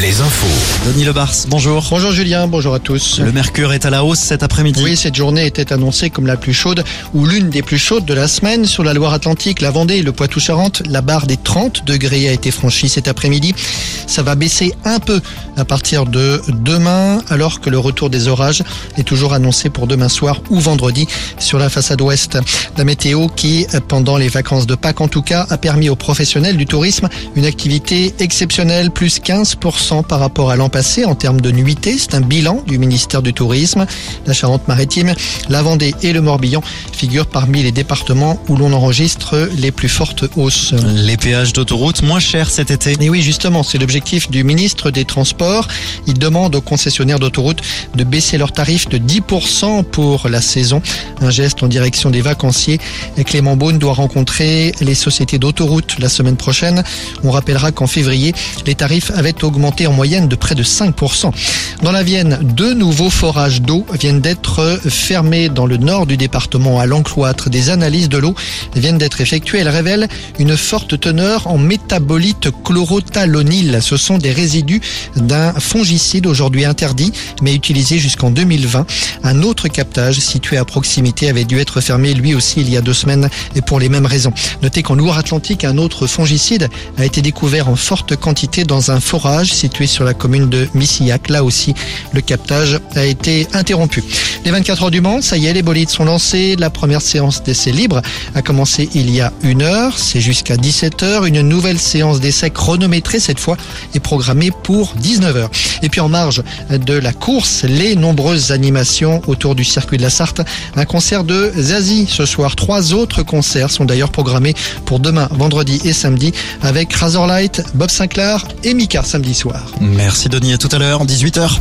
les infos. Denis Lebars, bonjour. Bonjour Julien, bonjour à tous. Le mercure est à la hausse cet après-midi. Oui, cette journée était annoncée comme la plus chaude ou l'une des plus chaudes de la semaine sur la Loire-Atlantique, la Vendée et le Poitou-Charentes. La barre des 30 degrés a été franchie cet après-midi. Ça va baisser un peu à partir de demain, alors que le retour des orages est toujours annoncé pour demain soir ou vendredi sur la façade ouest. La météo qui, pendant les vacances de Pâques en tout cas, a permis aux professionnels du tourisme une activité exceptionnelle, plus 15% par rapport à l'an passé en termes de nuitées. C'est un bilan du ministère du Tourisme. La Charente-Maritime, la Vendée et le Morbihan figurent parmi les départements où l'on enregistre les plus fortes hausses. Les péages d'autoroute moins chers cet été. Et oui, justement, c'est l'objectif du ministre des Transports. Il demande aux concessionnaires d'autoroute de baisser leurs tarifs de 10% pour la saison. Un geste en direction des vacanciers. Et Clément Beaune doit rencontrer les sociétés d'autoroute la semaine prochaine. On rappellera qu'en février, les tarifs avaient en moyenne de près de 5%. Dans la Vienne, deux nouveaux forages d'eau viennent d'être fermés dans le nord du département à l'encloître. Des analyses de l'eau viennent d'être effectuées. Elles révèlent une forte teneur en métabolite chlorothalonil. Ce sont des résidus d'un fongicide aujourd'hui interdit, mais utilisé jusqu'en 2020. Un autre captage situé à proximité avait dû être fermé lui aussi il y a deux semaines et pour les mêmes raisons. Notez qu'en Loire-Atlantique, un autre fongicide a été découvert en forte quantité dans un forage situé sur la commune de Missillac. Là aussi, le captage a été interrompu. Les 24 heures du Mans, ça y est, les bolides sont lancés. La première séance d'essai libre a commencé il y a une heure. C'est jusqu'à 17 heures. Une nouvelle séance d'essai chronométrée cette fois est programmée pour 19 heures. Et puis en marge de la course, les nombreuses animations autour du circuit de la Sarthe. Un concert de Zazie ce soir. Trois autres concerts sont d'ailleurs programmés pour demain, vendredi et samedi avec Razorlight, Bob Sinclair et Mika samedi soir. Merci Denis, à tout à l'heure, 18h.